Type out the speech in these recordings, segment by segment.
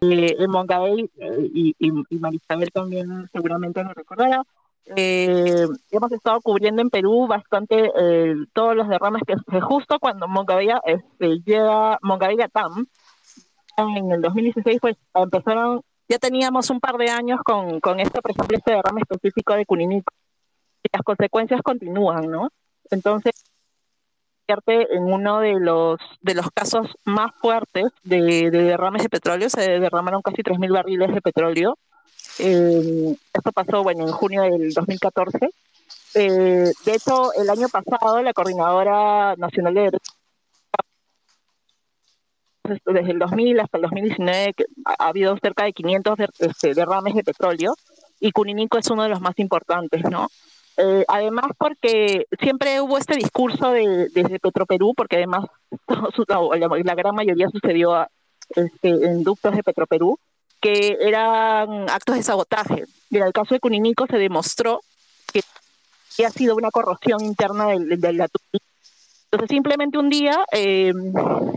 eh, en Moncabey, eh, y, y, Marisabel también seguramente lo recordará, eh, hemos estado cubriendo en Perú bastante todos los derrames que justo cuando Moncabey este, llega, Moncabey a TAM, en el 2016 pues empezaron, ya teníamos un par de años con, con este, por ejemplo, este derrame específico de Cuninico, y las consecuencias continúan, ¿no? Entonces, en uno de los de los casos más fuertes de, derrames de petróleo. Se derramaron casi 3.000 barriles de petróleo. Eh, esto pasó, bueno, en junio del 2014. Eh, de hecho, el año pasado, la Coordinadora Nacional de desde el 2000 hasta el 2019 ha habido cerca de 500 este, derrames de petróleo y Cuninico es uno de los más importantes, ¿no? Eh, además, porque siempre hubo este discurso de, desde Petroperú, porque además la, gran mayoría sucedió este, en ductos de Petroperú, que eran actos de sabotaje. En el caso de Cuninico se demostró que ha sido una corrosión interna de, la entonces simplemente un día eh,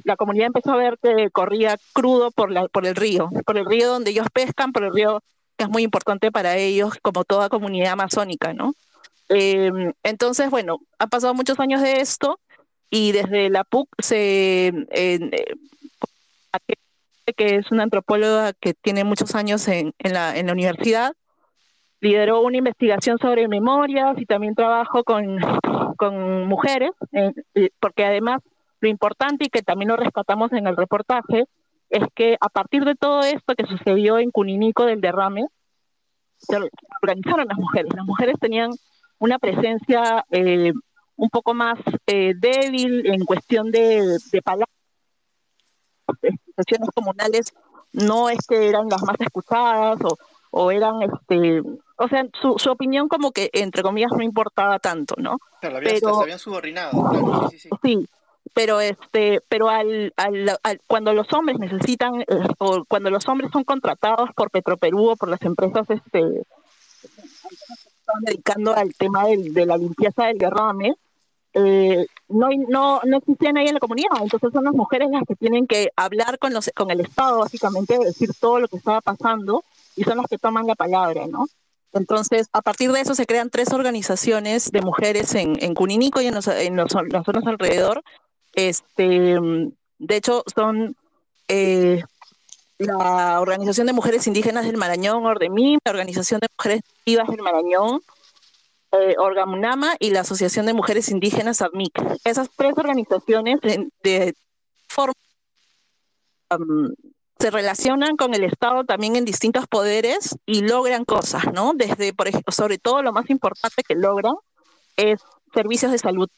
la comunidad empezó a ver que corría crudo por, la, por el río, por el río donde ellos pescan, por el río que es muy importante para ellos, como toda comunidad amazónica, ¿no? Em, entonces, bueno, han pasado muchos años de esto y desde la PUC se... Eh, que es una antropóloga que tiene muchos años en, la, en la universidad, lideró una investigación sobre memorias y también trabajo con, con mujeres, eh, porque además lo importante y que también lo rescatamos en el reportaje es que a partir de todo esto que sucedió en Cuninico del derrame, se organizaron las mujeres. Las mujeres tenían una presencia eh, un poco más eh, débil en cuestión de, de palabras. Sesiones comunales no es que eran las más escuchadas o, o eran, este, o sea, su, su, opinión como que, entre comillas, no importaba tanto, ¿no? Claro, habían, pero, se habían subordinado. sí, sí, sí. pero este pero al, al, cuando los hombres necesitan eh, o cuando los hombres son contratados por Petroperú o por las empresas este dedicando al tema de la limpieza del derrame, eh, no, no, no existían ahí en la comunidad. Entonces son las mujeres las que tienen que hablar con, los, con el Estado, básicamente, decir todo lo que estaba pasando, y son las que toman la palabra, ¿no? Entonces, a partir de eso se crean tres organizaciones de mujeres en, en Cuninico y en, los, en los, zonas alrededor. Este, de hecho, son eh, la Organización de Mujeres Indígenas del Marañón, Ordemim, la Organización de Mujeres Vivas del Marañón, eh, Orgamunama y la Asociación de Mujeres Indígenas ADMIC. Esas tres organizaciones de, forma se relacionan con el Estado también en distintos poderes y logran cosas, ¿no? Desde, por ejemplo, sobre todo lo más importante que logran es servicios de salud,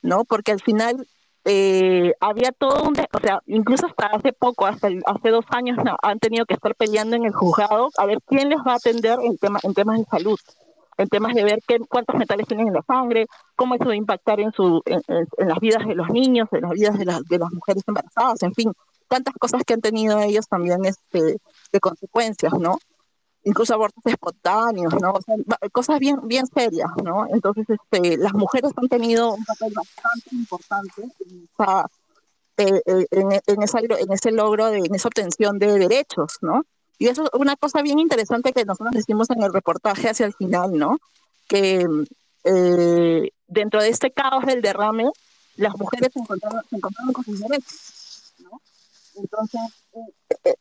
¿no? Porque al final eh, había todo un, o sea, incluso hasta hace poco, hasta hace dos años, han tenido que estar peleando en el juzgado a ver quién les va a atender en, tema, en temas de salud, en temas de ver qué, cuántos metales tienen en la sangre, cómo eso va a impactar en, su, en, las vidas de los niños, en las vidas de, de las mujeres embarazadas, en fin, tantas cosas que han tenido ellos también este, de consecuencias, ¿no? Incluso abortos espontáneos, ¿no? O sea, cosas bien, bien serias, ¿no? Entonces, este, las mujeres han tenido un papel bastante importante en, esa, eh, eh, en, esa, en ese logro, de, en esa obtención de derechos, ¿no? Y eso es una cosa bien interesante que nosotros decimos en el reportaje hacia el final, ¿no? Que eh, dentro de este caos del derrame, las mujeres se encontraron, se encontraron con sus derechos, ¿no? Entonces,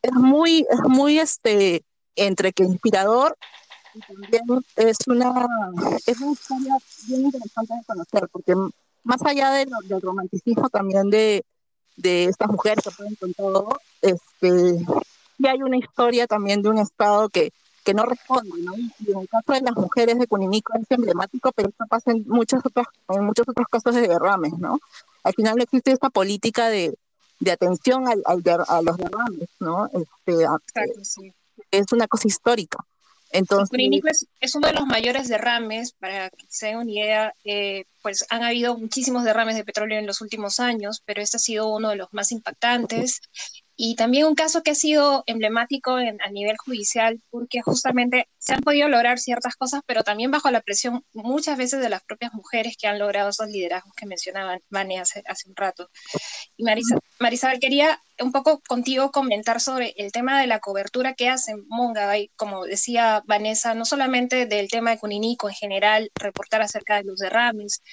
es muy, es muy, este, entre que inspirador y también es una, es una historia bien interesante de conocer, porque más allá de del romanticismo también de, de estas mujeres que pueden con todo, este, y hay una historia también de un Estado que, que no responde, ¿no? Y en el caso de las mujeres de Cuninico es emblemático, pero esto pasa en, muchos otros, en muchos otros casos de derrames, ¿no? Al final existe esta política de, de atención al, al a los derrames, ¿no? Este, Exacto, sí es una cosa histórica. Entonces, es, uno de los mayores derrames, para que se den una idea, eh, pues han habido muchísimos derrames de petróleo en los últimos años, pero este ha sido uno de los más impactantes. Y también un caso que ha sido emblemático en, a nivel judicial porque justamente se han podido lograr ciertas cosas, pero también bajo la presión muchas veces de las propias mujeres que han logrado esos liderazgos que mencionaba Vane hace, hace un rato. Y Marisa, Marisabel, quería un poco contigo comentar sobre el tema de la cobertura que hace Mongabay, como decía Vanessa, no solamente del tema de Cuninico en general, reportar acerca de los derrames,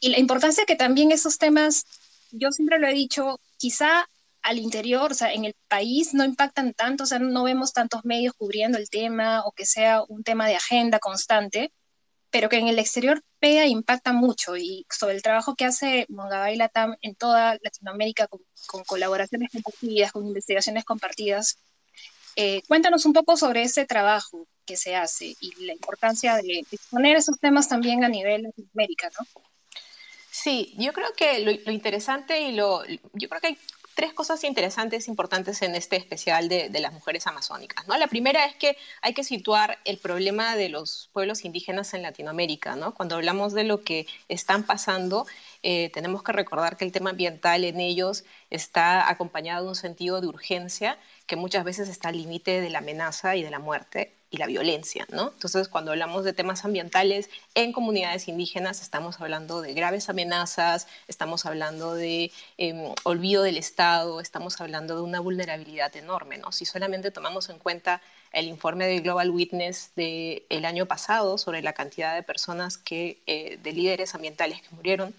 y la importancia que también esos temas, yo siempre lo he dicho, quizá al interior, o sea, en el país no impactan tanto, o sea, no vemos tantos medios cubriendo el tema o que sea un tema de agenda constante, pero que en el exterior pega e impacta mucho y sobre el trabajo que hace Mongabay Latam en toda Latinoamérica con, colaboraciones compartidas, con investigaciones compartidas. Eh, cuéntanos un poco sobre ese trabajo que se hace y la importancia de exponer esos temas también a nivel Latinoamérica, ¿no? Sí, yo creo que lo, lo, interesante y lo, yo creo que hay tres cosas interesantes, importantes en este especial de, las mujeres amazónicas. La primera es que hay que situar el problema de los pueblos indígenas en Latinoamérica. ¿no? Cuando hablamos de lo que están pasando, eh, tenemos que recordar que el tema ambiental en ellos está acompañado de un sentido de urgencia que muchas veces está al límite de la amenaza y de la muerte y la violencia, ¿no? Entonces, cuando hablamos de temas ambientales en comunidades indígenas, estamos hablando de graves amenazas, estamos hablando de em, olvido del Estado, estamos hablando de una vulnerabilidad enorme, ¿no? Si solamente tomamos en cuenta el informe de Global Witness del el año pasado sobre la cantidad de personas que, eh, de líderes ambientales que murieron,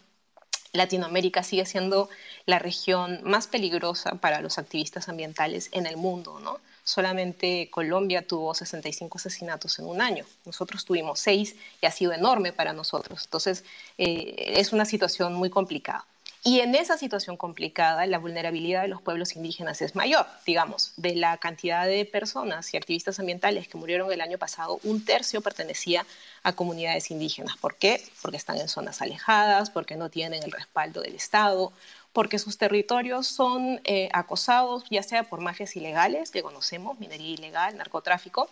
Latinoamérica sigue siendo la región más peligrosa para los activistas ambientales en el mundo, ¿no? Solamente Colombia tuvo 65 asesinatos en un año. Nosotros tuvimos seis y ha sido enorme para nosotros. Entonces, eh, es una situación muy complicada. Y en esa situación complicada, la vulnerabilidad de los pueblos indígenas es mayor. Digamos, de la cantidad de personas y activistas ambientales que murieron el año pasado, un tercio pertenecía a comunidades indígenas. ¿Por qué? Porque están en zonas alejadas, porque no tienen el respaldo del Estado, porque sus territorios son eh, acosados, ya sea por mafias ilegales, que conocemos, minería ilegal, narcotráfico,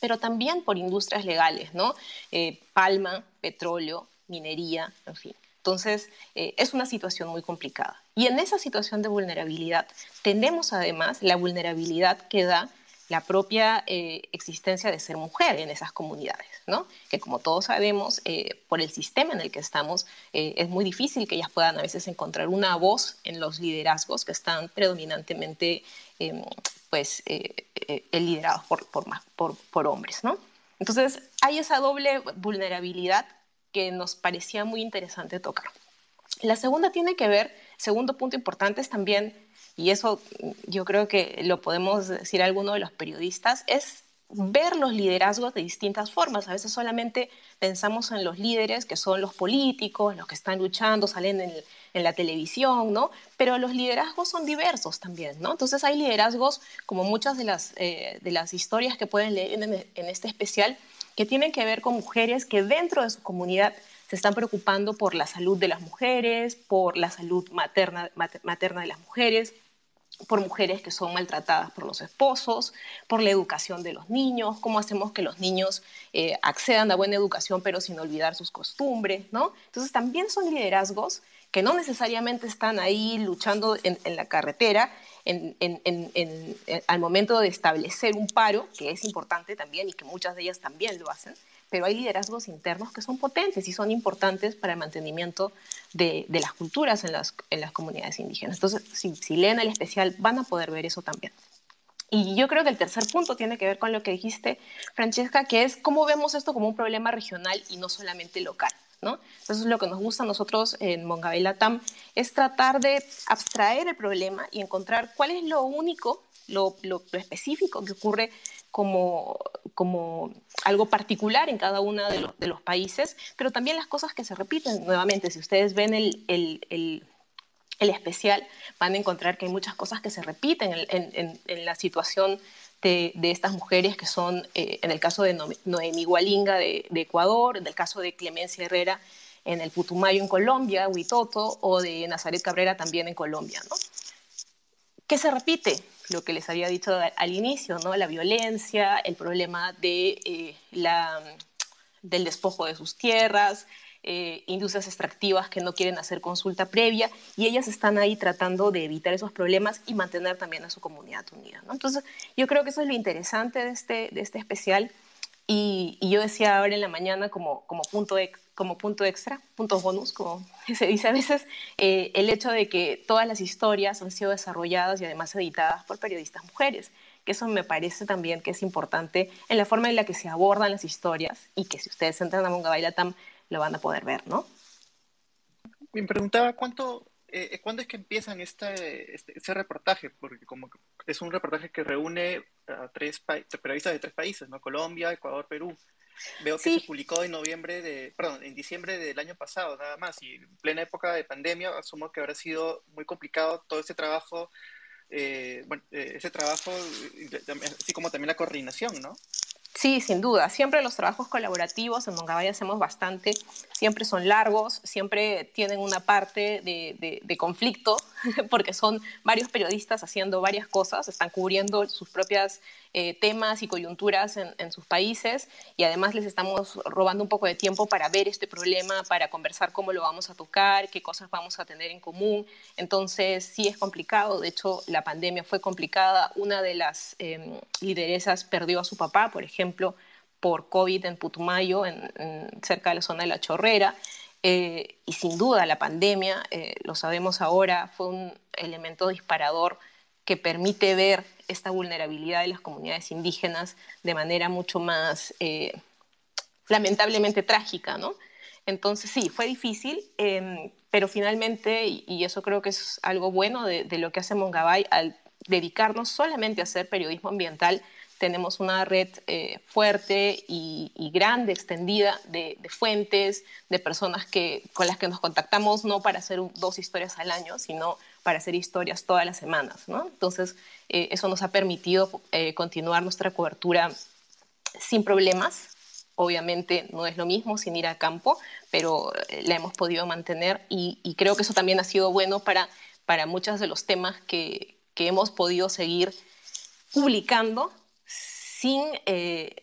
pero también por industrias legales, ¿no? Eh, palma, petróleo, minería, en fin. Entonces, eh, es una situación muy complicada. Y en esa situación de vulnerabilidad tenemos además la vulnerabilidad que da la propia eh, existencia de ser mujer en esas comunidades, ¿no? Que como todos sabemos, eh, por el sistema en el que estamos, eh, es muy difícil que ellas puedan a veces encontrar una voz en los liderazgos que están predominantemente, em, pues, liderados por, por, por, hombres, ¿no? Entonces, hay esa doble vulnerabilidad que nos parecía muy interesante tocar. La segunda tiene que ver, segundo punto importante es también y eso yo creo que lo podemos decir a alguno de los periodistas, es ver los liderazgos de distintas formas. A veces solamente pensamos en los líderes que son los políticos, los que están luchando, salen en, la televisión, ¿no? Pero los liderazgos son diversos también, ¿no? Entonces hay liderazgos, como muchas de las, eh, de las historias que pueden leer en, en este especial, que tienen que ver con mujeres que dentro de su comunidad se están preocupando por la salud de las mujeres, por la salud materna, materna de las mujeres, por mujeres que son maltratadas por los esposos, por la educación de los niños, cómo hacemos que los niños eh, accedan a buena educación pero sin olvidar sus costumbres, ¿no? Entonces también son liderazgos que no necesariamente están ahí luchando en, la carretera al momento de establecer un paro, que es importante también y que muchas de ellas también lo hacen, pero hay liderazgos internos que son potentes y son importantes para el mantenimiento de, las culturas en las, en las comunidades indígenas. Entonces, si, si leen el especial, van a poder ver eso también. Y yo creo que el tercer punto tiene que ver con lo que dijiste, Francesca, que es cómo vemos esto como un problema regional y no solamente local. ¿no? Entonces, lo que nos gusta a nosotros en Mongabela TAM es tratar de abstraer el problema y encontrar cuál es lo único, lo, lo, lo específico que ocurre como, como algo particular en cada uno de, los, países, pero también las cosas que se repiten nuevamente. Si ustedes ven el, el, el, especial, van a encontrar que hay muchas cosas que se repiten en, en, la situación de, de, estas mujeres que son, eh, en el caso de Noemí Gualinga de, de, Ecuador, en el caso de Clemencia Herrera en el Putumayo en Colombia, Huitoto, o de Nazaret Cabrera también en Colombia. ¿no? ¿Qué se repite? Lo que les había dicho al inicio, ¿no? La violencia, el problema de, eh, la, del despojo de sus tierras, eh, industrias extractivas que no quieren hacer consulta previa y ellas están ahí tratando de evitar esos problemas y mantener también a su comunidad unida. Entonces, yo creo que eso es lo interesante de este, de este especial y, yo decía ahora en la mañana como, como, punto, como punto extra, punto bonus, como se dice a veces, eh, el hecho de que todas las historias han sido desarrolladas y además editadas por periodistas mujeres que eso me parece también que es importante en la forma en la que se abordan las historias y que si ustedes entran a Mongabailatam lo van a poder ver, ¿no? Me preguntaba cuánto, eh, ¿cuándo es que empiezan este, este, ese reportaje? Porque como es un reportaje que reúne a tres periodistas de tres países, ¿no? Colombia, Ecuador, Perú. Veo que se publicó en noviembre de, perdón, en diciembre del año pasado, nada más, y en plena época de pandemia, asumo que habrá sido muy complicado todo ese trabajo eh, bueno, eh, ese trabajo, así como también la coordinación, ¿no? Sí, sin duda. Siempre los trabajos colaborativos en Mongabay hacemos bastante. Siempre son largos, siempre tienen una parte de, de, conflicto, porque son varios periodistas haciendo varias cosas, están cubriendo sus propias eh, temas y coyunturas en, en, sus países y además les estamos robando un poco de tiempo para ver este problema, para conversar cómo lo vamos a tocar, qué cosas vamos a tener en común. Entonces, sí es complicado. De hecho, la pandemia fue complicada. Una de las eh, lideresas perdió a su papá, por ejemplo, por COVID en Putumayo, en, cerca de la zona de la Chorrera. Eh, y sin duda la pandemia, eh, lo sabemos ahora, fue un elemento disparador que permite ver esta vulnerabilidad de las comunidades indígenas de manera mucho más eh, lamentablemente trágica, ¿no? Entonces sí, fue difícil, em, pero finalmente, y, eso creo que es algo bueno de, de lo que hace Mongabay, al dedicarnos solamente a hacer periodismo ambiental, tenemos una red eh, fuerte y, grande, extendida de, fuentes, de personas que, con las que nos contactamos no para hacer dos historias al año, sino para hacer historias todas las semanas. ¿no? Entonces, eh, eso nos ha permitido eh, continuar nuestra cobertura sin problemas. Obviamente no es lo mismo sin ir a campo, pero la hemos podido mantener y, creo que eso también ha sido bueno para, para muchos de los temas que, que hemos podido seguir publicando sin, eh,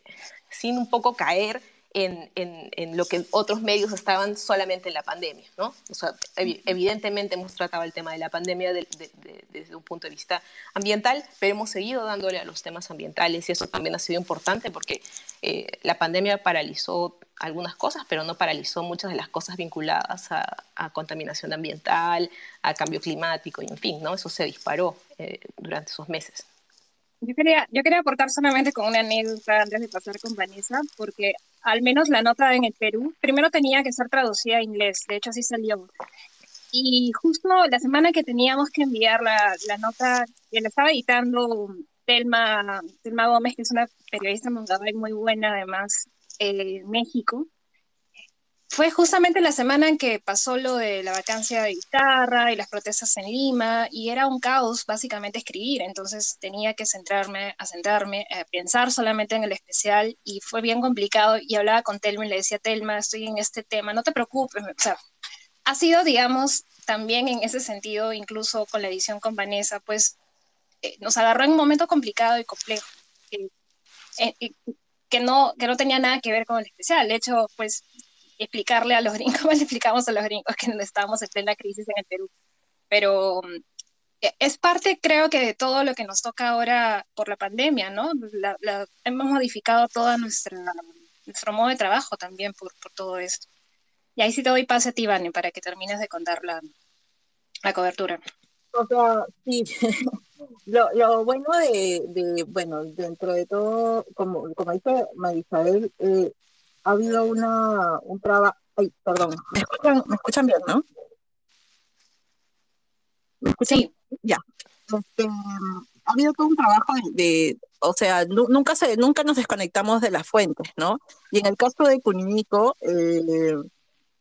sin un poco caer en, en, lo que otros medios estaban solamente en la pandemia, ¿no? O sea, evidentemente hemos tratado el tema de la pandemia desde un punto de vista ambiental, pero hemos seguido dándole a los temas ambientales y eso también ha sido importante porque eh, la pandemia paralizó algunas cosas, pero no paralizó muchas de las cosas vinculadas a, contaminación ambiental, a cambio climático y en fin, ¿no? Eso se disparó eh, durante esos meses. Yo quería, yo quería aportar solamente con una anécdota antes de pasar con Vanessa, porque al menos la nota en el Perú, primero tenía que ser traducida a inglés, de hecho así salió. Y justo la semana que teníamos que enviar la, la nota, que la estaba editando Telma, Telma Gómez, que es una periodista muy buena además eh, en México, fue justamente la semana en que pasó lo de la vacancia de guitarra y las protestas en Lima, y era un caos básicamente escribir, entonces tenía que centrarme, a centrarme, a pensar solamente en el especial, y fue bien complicado, y hablaba con Telma y le decía, Telma, estoy en este tema, no te preocupes, o sea, ha sido, digamos, también en ese sentido, incluso con la edición con Vanessa, pues eh, nos agarró en un momento complicado y complejo. Eh, eh, que no, que no tenía nada que ver con el especial. De hecho, pues explicarle a los gringos, le explicamos a los gringos que estábamos en plena crisis en el Perú. Pero e, es parte, creo que, de todo lo que nos toca ahora por la pandemia, ¿no? hemos modificado todo nuestro modo de trabajo también por, por, todo esto. Y ahí sí te doy pase a ti, Vane, para que termines de contar la, la cobertura. O sea, sí. lo, lo, bueno de, de, bueno, dentro de todo, como, como dice Marisabel, eh, ha habido una, un trabajo, ay, perdón, ¿me escuchan, ¿me escuchan bien, no? ¿Me escuchan? Sí. Ya. Este, ha habido todo un trabajo de, o sea, nunca se, nunca nos desconectamos de las fuentes, ¿no? Y en el caso de Cuninico, eh,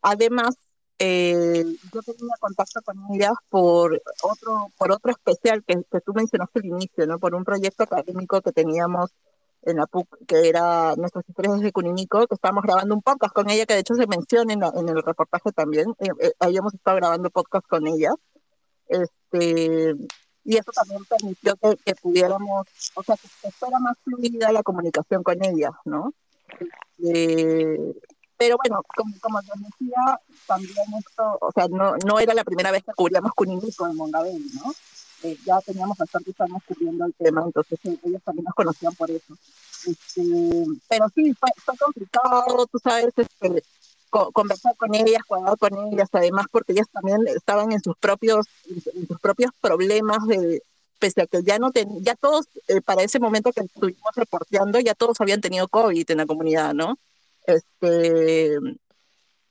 además, eh, yo tenía contacto con ellas por otro, por otro especial que, que tú mencionaste al inicio, ¿no? Por un proyecto académico que teníamos en la PUC, que era nuestros historias de Cuninico, que estábamos grabando un podcast con ella, que de hecho se menciona en, el reportaje también. Eh, eh, habíamos estado grabando podcast con ella. Este, y eso también permitió que, pudiéramos, o sea, que, fuera más fluida la comunicación con ella, ¿no? Este, Pero bueno, como, como les decía, también esto, o sea, no, no era la primera vez que cubríamos Cuninico en Mongabel, ¿no? Eh, ya teníamos bastantes años cubriendo el tema, entonces eh, ellos también nos conocían por eso. Este, pero sí, fue, fue, complicado, tú sabes, este, conversar con ellas, jugar con ellas, además porque ellas también estaban en sus propios, en sus propios problemas de pese a que ya no ten, ya todos eh, para ese momento que estuvimos reporteando ya todos habían tenido COVID en la comunidad, ¿no? Este,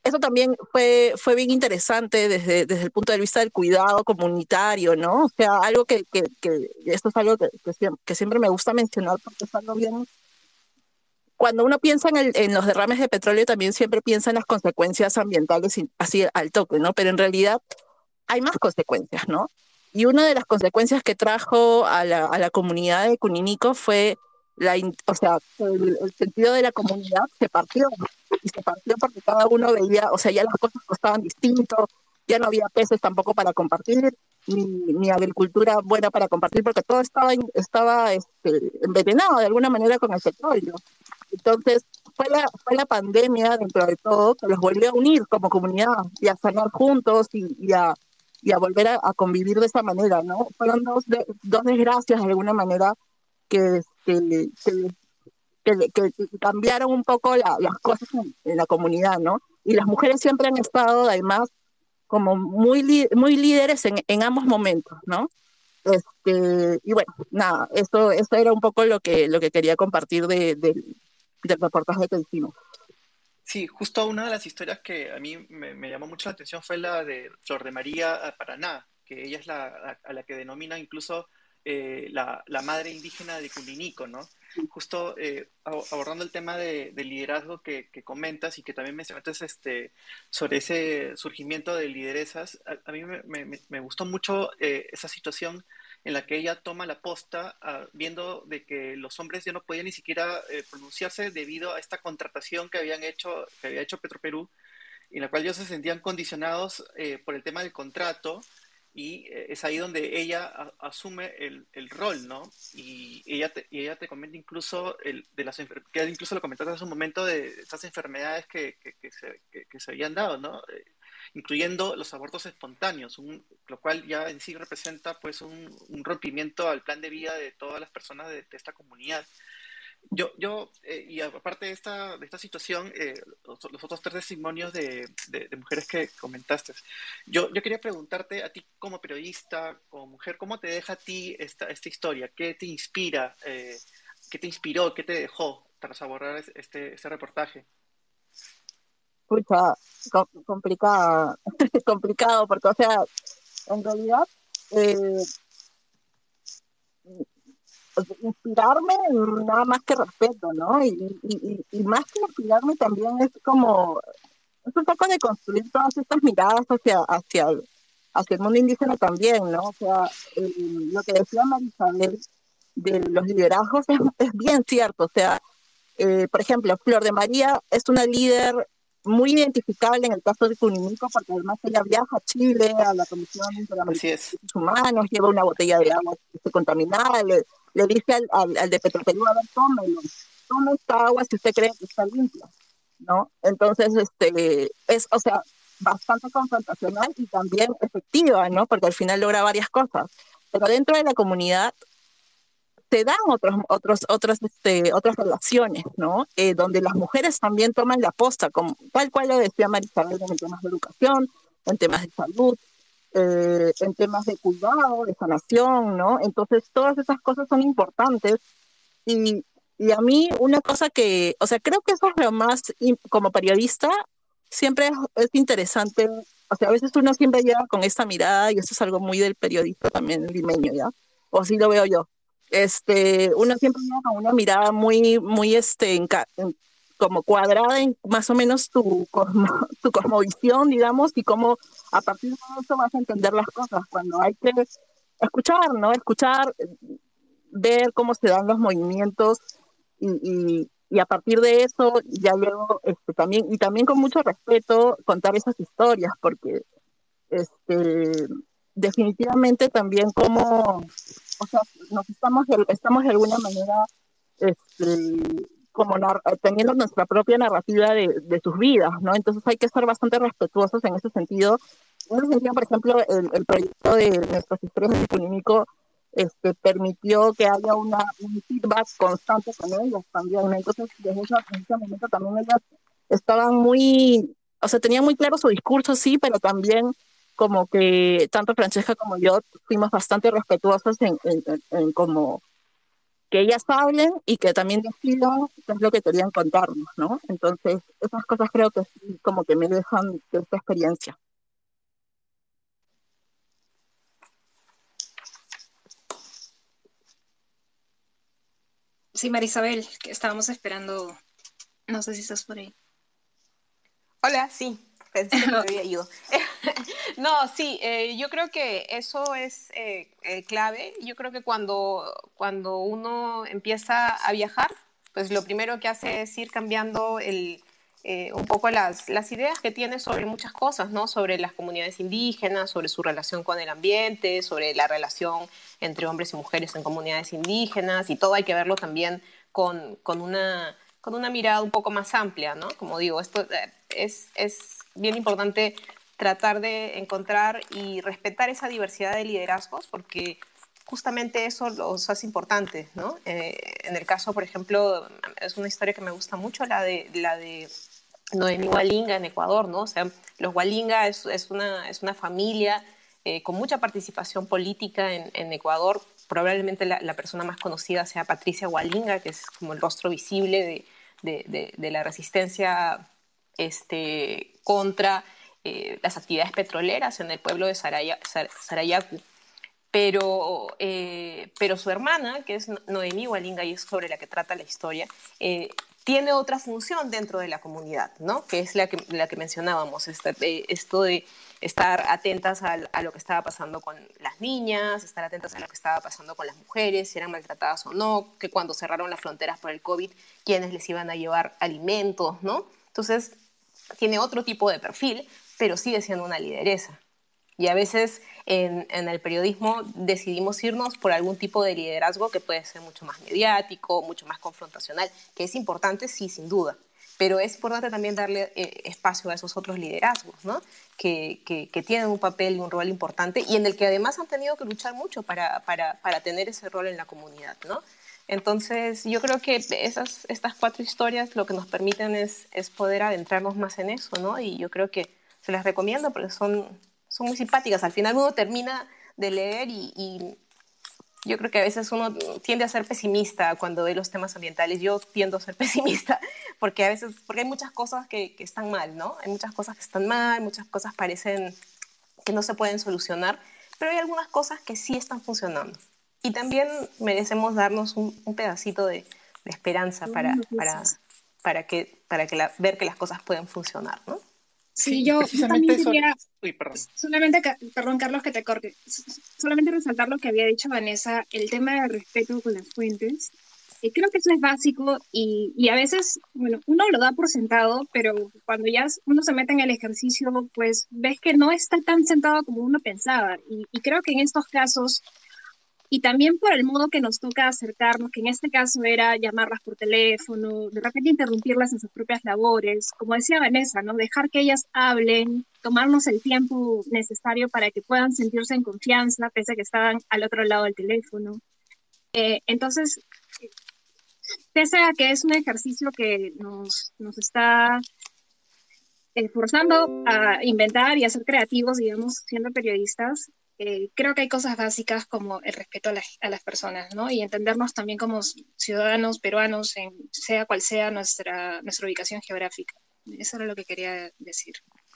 eso también fue, fue bien interesante desde, desde el punto de vista del cuidado comunitario, ¿no? O sea, algo que, que, que esto es algo que, que, siempre me gusta mencionar porque es algo bien... Cuando uno piensa en, el, en los derrames de petróleo, también siempre piensa en las consecuencias ambientales así al toque, ¿no? Pero en realidad hay más consecuencias, ¿no? Y una de las consecuencias que trajo a la, a la comunidad de Cuninico fue la, o sea, el, sentido de la comunidad se partió y se partió porque cada uno veía, o sea, ya las cosas costaban distinto, ya no había peces tampoco para compartir, ni, ni agricultura buena para compartir, porque todo estaba, estaba este, envenenado de alguna manera con el petróleo. Entonces, fue la, fue la pandemia, dentro de todo, que los volvió a unir como comunidad y a sanar juntos y, y a, y a volver a, convivir de esa manera, ¿no? Fueron dos, dos desgracias de alguna manera que, que, que, cambiaron un poco las cosas en, la comunidad, ¿no? Y las mujeres siempre han estado, además, como muy, muy líderes en, en ambos momentos, ¿no? Este, y bueno, nada, esto, esto era un poco lo que, lo que quería compartir de, de, del reportaje que hicimos. Sí, justo una de las historias que a mí me, llamó mucho la atención fue la de Flor de María Paraná, que ella es la, a, la que denomina incluso eh, la, la, madre indígena de Cuninico, ¿no? Justo eh, abordando el tema de, liderazgo que, que, comentas y que también mencionaste este, sobre ese surgimiento de lideresas, a, mí me, me, me, gustó mucho eh, esa situación en la que ella toma la posta uh, viendo de que los hombres ya no podían ni siquiera eh, pronunciarse debido a esta contratación que habían hecho, que había hecho Petroperú, en la cual ellos se sentían condicionados eh, por el tema del contrato y eh, es ahí donde ella asume el, el, rol, ¿no? Y ella te, y ella te comenta incluso el, de las que incluso lo comentaste hace un momento de estas enfermedades que, que, se, que, se habían dado, ¿no? incluyendo los abortos espontáneos, lo cual ya en sí representa pues un, rompimiento al plan de vida de todas las personas de, esta comunidad. Yo, yo eh, y aparte de esta, de esta situación, eh, los, otros tres testimonios de, de, mujeres que comentaste, yo, yo quería preguntarte a ti como periodista, como mujer, ¿cómo te deja a ti esta, esta historia? ¿Qué te inspira? Eh, ¿Qué te inspiró? ¿Qué te dejó tras abordar este, este reportaje? Pucha, complicado, complicado, porque, o sea, en realidad, eh, inspirarme nada más que respeto, ¿no? Y, y, y, más que inspirarme también es como, es un poco de construir todas estas miradas hacia, hacia, el, hacia el mundo indígena también, ¿no? O sea, lo que decía Marisabel de los liderazgos es, es bien cierto, o sea, eh, por ejemplo, Flor de María es una líder muy identificable en el caso de Cuninico, porque además ella viaja a Chile, a la Comisión de Derechos Humanos, lleva una botella de agua contaminada, le, le dice al, al, de Petroperú, a ver, tómelo, toma esta agua si usted cree que está limpia, ¿no? Entonces, este, es, o sea, bastante confrontacional y también efectiva, ¿no? Porque al final logra varias cosas. Pero dentro de la comunidad se dan otros, otros, otras, este, otras relaciones, ¿no? Eh, donde las mujeres también toman la posta, como, tal cual lo decía Marisabel en temas de educación, en temas de salud, eh, en temas de cuidado, de sanación, ¿no? Entonces, todas esas cosas son importantes y, y a mí una cosa que, o sea, creo que eso es lo más, como periodista, siempre es, interesante, o sea, a veces uno siempre llega con esta mirada y eso es algo muy del periodista también limeño, ¿ya? O así lo veo yo este, uno siempre llega con una mirada muy, muy, este, como cuadrada en más o menos tu, tu cosmovisión, digamos, y cómo a partir de eso vas a entender las cosas, cuando hay que escuchar, ¿no? Escuchar, ver cómo se dan los movimientos y, y, a partir de eso ya luego este, también, y también con mucho respeto contar esas historias, porque este, definitivamente también como o sea, nos estamos, estamos de alguna manera este, como teniendo nuestra propia narrativa de, de, sus vidas, ¿no? Entonces hay que ser bastante respetuosos en ese sentido. En ese sentido, por ejemplo, el, el proyecto de nuestras historias de Polímico este, permitió que haya una, un feedback constante con ellos también. Entonces, desde ese, momento también ellas estaban muy, o sea, tenían muy claro su discurso, sí, pero también como que tanto Francesca como yo fuimos bastante respetuosos en, en, en, como que ellas hablen y que también decidan qué es lo que querían contarnos, ¿no? Entonces, esas cosas creo que sí, como que me dejan de esta experiencia. Sí, Marisabel, que estábamos esperando. No sé si estás por ahí. Hola, sí, pensé que me había ido. no, sí, eh, yo creo que eso es eh, eh, clave. Yo creo que cuando, cuando uno empieza a viajar, pues lo primero que hace es ir cambiando el, un poco las, las, ideas que tiene sobre muchas cosas, ¿no? Sobre las comunidades indígenas, sobre su relación con el ambiente, sobre la relación entre hombres y mujeres en comunidades indígenas, y todo hay que verlo también con, con una, con una mirada un poco más amplia, ¿no? Como digo, esto es, es bien importante tratar de encontrar y respetar esa diversidad de liderazgos, porque justamente eso los hace importantes, ¿no? Eh, en el caso, por ejemplo, es una historia que me gusta mucho, la de, la de Noemí Hualinga en Ecuador, ¿no? O sea, los Hualinga es, es, una, es una familia eh, con mucha participación política en, Ecuador. Probablemente la, persona más conocida sea Patricia Hualinga, que es como el rostro visible de, de, de, la resistencia este, contra eh, las actividades petroleras en el pueblo de Saraya, Sarayacu. Pero, eh, pero su hermana, que es Noemí Hualinga, y es sobre la que trata la historia, eh, tiene otra función dentro de la comunidad, ¿no? que es la que, la que mencionábamos, este, esto de estar atentas a, a, lo que estaba pasando con las niñas, estar atentas a lo que estaba pasando con las mujeres, si eran maltratadas o no, que cuando cerraron las fronteras por el COVID, quiénes les iban a llevar alimentos, ¿no? Entonces, tiene otro tipo de perfil, pero sigue siendo una lideresa. Y a veces en, el periodismo decidimos irnos por algún tipo de liderazgo que puede ser mucho más mediático, mucho más confrontacional, que es importante, sí, sin duda. Pero es importante también darle eh, espacio a esos otros liderazgos, ¿no? Que, que, que, tienen un papel y un rol importante y en el que además han tenido que luchar mucho para, para, para tener ese rol en la comunidad, ¿no? Entonces, yo creo que esas, estas cuatro historias lo que nos permiten es, es poder adentrarnos más en eso, ¿no? Y yo creo que se las recomiendo porque son, son muy simpáticas. Al final uno termina de leer y, y, yo creo que a veces uno tiende a ser pesimista cuando ve los temas ambientales. Yo tiendo a ser pesimista porque a veces, porque hay muchas cosas que, que están mal, ¿no? Hay muchas cosas que están mal, muchas cosas parecen que no se pueden solucionar, pero hay algunas cosas que sí están funcionando. Y también merecemos darnos un, un pedacito de, de esperanza para, para, para, que, para que la, ver que las cosas pueden funcionar, ¿no? Sí, yo, también quería, Uy, perdón. solamente, perdón Carlos que te corte, solamente resaltar lo que había dicho Vanessa, el tema del respeto con las fuentes. Eh, creo que eso es básico y, y, a veces, bueno, uno lo da por sentado, pero cuando ya uno se mete en el ejercicio, pues ves que no está tan sentado como uno pensaba. Y, y creo que en estos casos y también por el modo que nos toca acercarnos, que en este caso era llamarlas por teléfono, de repente interrumpirlas en sus propias labores, como decía Vanessa, ¿no? Dejar que ellas hablen, tomarnos el tiempo necesario para que puedan sentirse en confianza, pese a que estaban al otro lado del teléfono. Eh, entonces, pese a que es un ejercicio que nos, nos está forzando a inventar y a ser creativos, digamos, siendo periodistas, eh, creo que hay cosas básicas como el respeto a, la, a, las personas, ¿no? Y entendernos también como ciudadanos peruanos, en, sea cual sea nuestra, nuestra ubicación geográfica. Eso era lo que quería decir.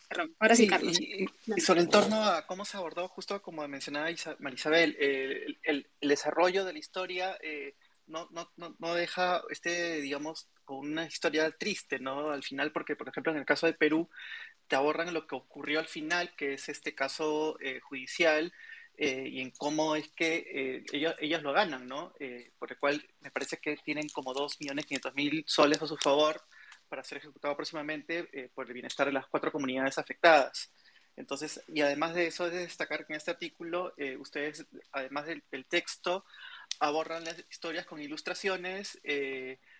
Perdón, ahora sí, sí Carlos. Y, y, sobre el torno a cómo se abordó, justo como mencionaba Isa, Marisabel, eh, el, el, el, desarrollo de la historia eh, no, no, no, no deja, este, digamos, con una historia triste, ¿no? Al final, porque, por ejemplo, en el caso de Perú, te abordan lo que ocurrió al final, que es este caso eh, judicial, eh, y en cómo es que eh, ellos, ellos, lo ganan, ¿no? Eh, por el cual me parece que tienen como 2.500.000 soles a su favor para ser ejecutado próximamente eh, por el bienestar de las cuatro comunidades afectadas. Entonces, y además de eso, es de destacar que en este artículo, eh, ustedes, además del, del, texto, abordan las historias con ilustraciones,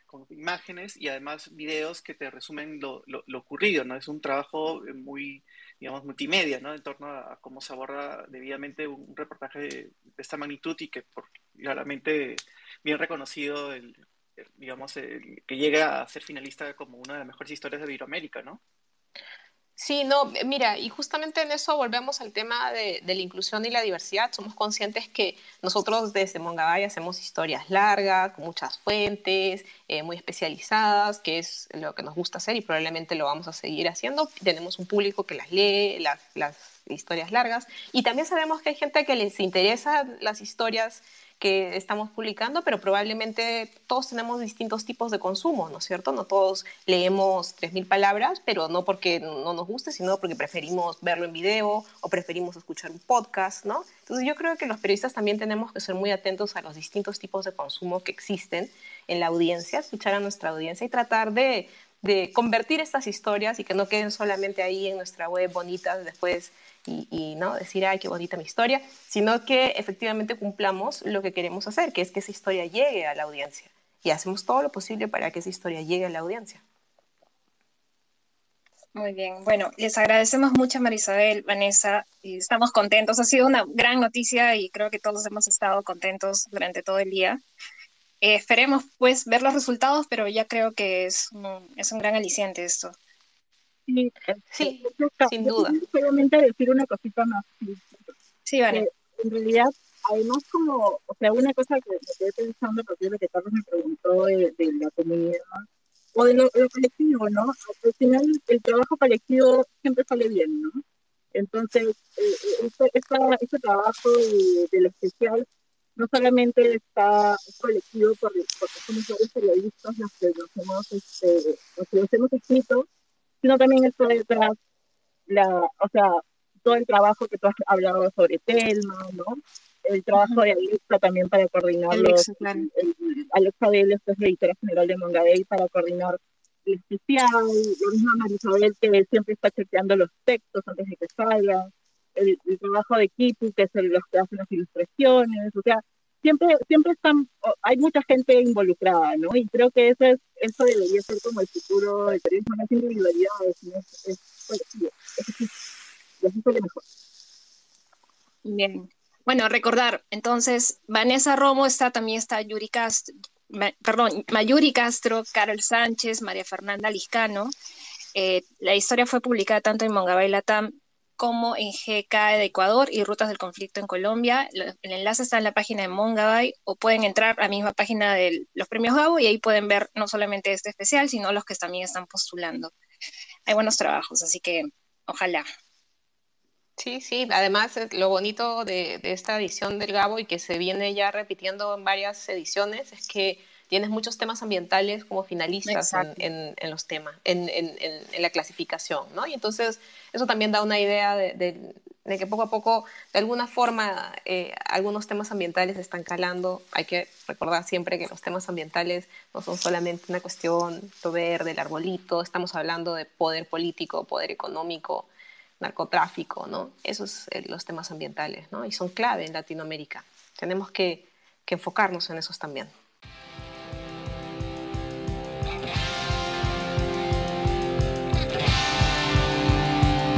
con imágenes y además videos que te resumen lo, lo, ocurrido, ¿no? Es un trabajo muy, digamos, multimedia, ¿no? En torno a, cómo se aborda debidamente un, reportaje de, esta magnitud y que por, claramente bien reconocido, el, digamos, que llega a ser finalista como una de las mejores historias de Iberoamérica, ¿no? Sí, no, mira, y justamente en eso volvemos al tema de, la inclusión y la diversidad. Somos conscientes que nosotros desde Mongabay hacemos historias largas, con muchas fuentes, eh, muy especializadas, que es lo que nos gusta hacer y probablemente lo vamos a seguir haciendo. Tenemos un público que las lee, las, las historias largas, y también sabemos que hay gente que les interesa las historias que estamos publicando, pero probablemente todos tenemos distintos tipos de consumo, ¿no es cierto? No todos leemos 3.000 palabras, pero no porque no nos guste, sino porque preferimos verlo en video o preferimos escuchar un podcast, ¿no? Entonces yo creo que los periodistas también tenemos que ser muy atentos a los distintos tipos de consumo que existen en la audiencia, escuchar a nuestra audiencia y tratar de, de convertir estas historias y que no queden solamente ahí en nuestra web bonitas después y, no decir, ay, qué bonita mi historia, sino que efectivamente cumplamos lo que queremos hacer, que es que esa historia llegue a la audiencia. Y hacemos todo lo posible para que esa historia llegue a la audiencia. Muy bien, bueno, les agradecemos mucho Marisabel, Vanessa, y estamos contentos. Ha sido una gran noticia y creo que todos hemos estado contentos durante todo el día. Eh, esperemos pues ver los resultados, pero ya creo que es es un gran aliciente esto. Sí, sin duda. Solamente decir una cosita más. Sí, vale. Eh, en realidad, además como, o sea, una cosa que me quedé pensando, porque lo que Carlos me preguntó de, la comunidad, o de lo, colectivo, ¿no? Al final, el trabajo colectivo siempre sale bien, ¿no? Entonces, eh, este, este, trabajo de, lo especial no solamente está colectivo porque, somos varios periodistas los que nos hemos, este, los que los hemos escrito, sino también está detrás, la, o sea, todo el trabajo que tú has hablado sobre Telma, ¿no? El trabajo de Alexa también para coordinar Alexa, claro. Alexa Vélez, que es la editora general de Mongabay, para coordinar el especial, la misma Marisabel que siempre está chequeando los textos antes de que salgan, el, trabajo de Kipu, que es el, los que hacen las ilustraciones, o sea, siempre, siempre están, hay mucha gente involucrada, ¿no? Y creo que eso, es, eso debería ser como el futuro del periodismo, no es individualidades, es, es lo mejor. Bien. Bueno, recordar, entonces, Vanessa Romo está, también está Yuri Castro, perdón, Mayuri Castro, Carol Sánchez, María Fernanda Liscano. Eh, la historia fue publicada tanto en Mongabay Latam como en GK de Ecuador y Rutas del Conflicto en Colombia. El enlace está en la página de Mongabay o pueden entrar a la misma página de los premios Gabo y ahí pueden ver no solamente este especial, sino los que también están postulando. Hay buenos trabajos, así que ojalá. Sí, sí, además lo bonito de, de esta edición del Gabo y que se viene ya repitiendo en varias ediciones es que tienes muchos temas ambientales como finalistas en, en, los temas, en, en, la clasificación, ¿no? Y entonces eso también da una idea de, de, que poco a poco, de alguna forma, eh, algunos temas ambientales están calando. Hay que recordar siempre que los temas ambientales no son solamente una cuestión de verde, del arbolito, estamos hablando de poder político, poder económico, narcotráfico, ¿no? Esos son eh, los temas ambientales, ¿no? Y son clave en Latinoamérica. Tenemos que, que enfocarnos en esos también.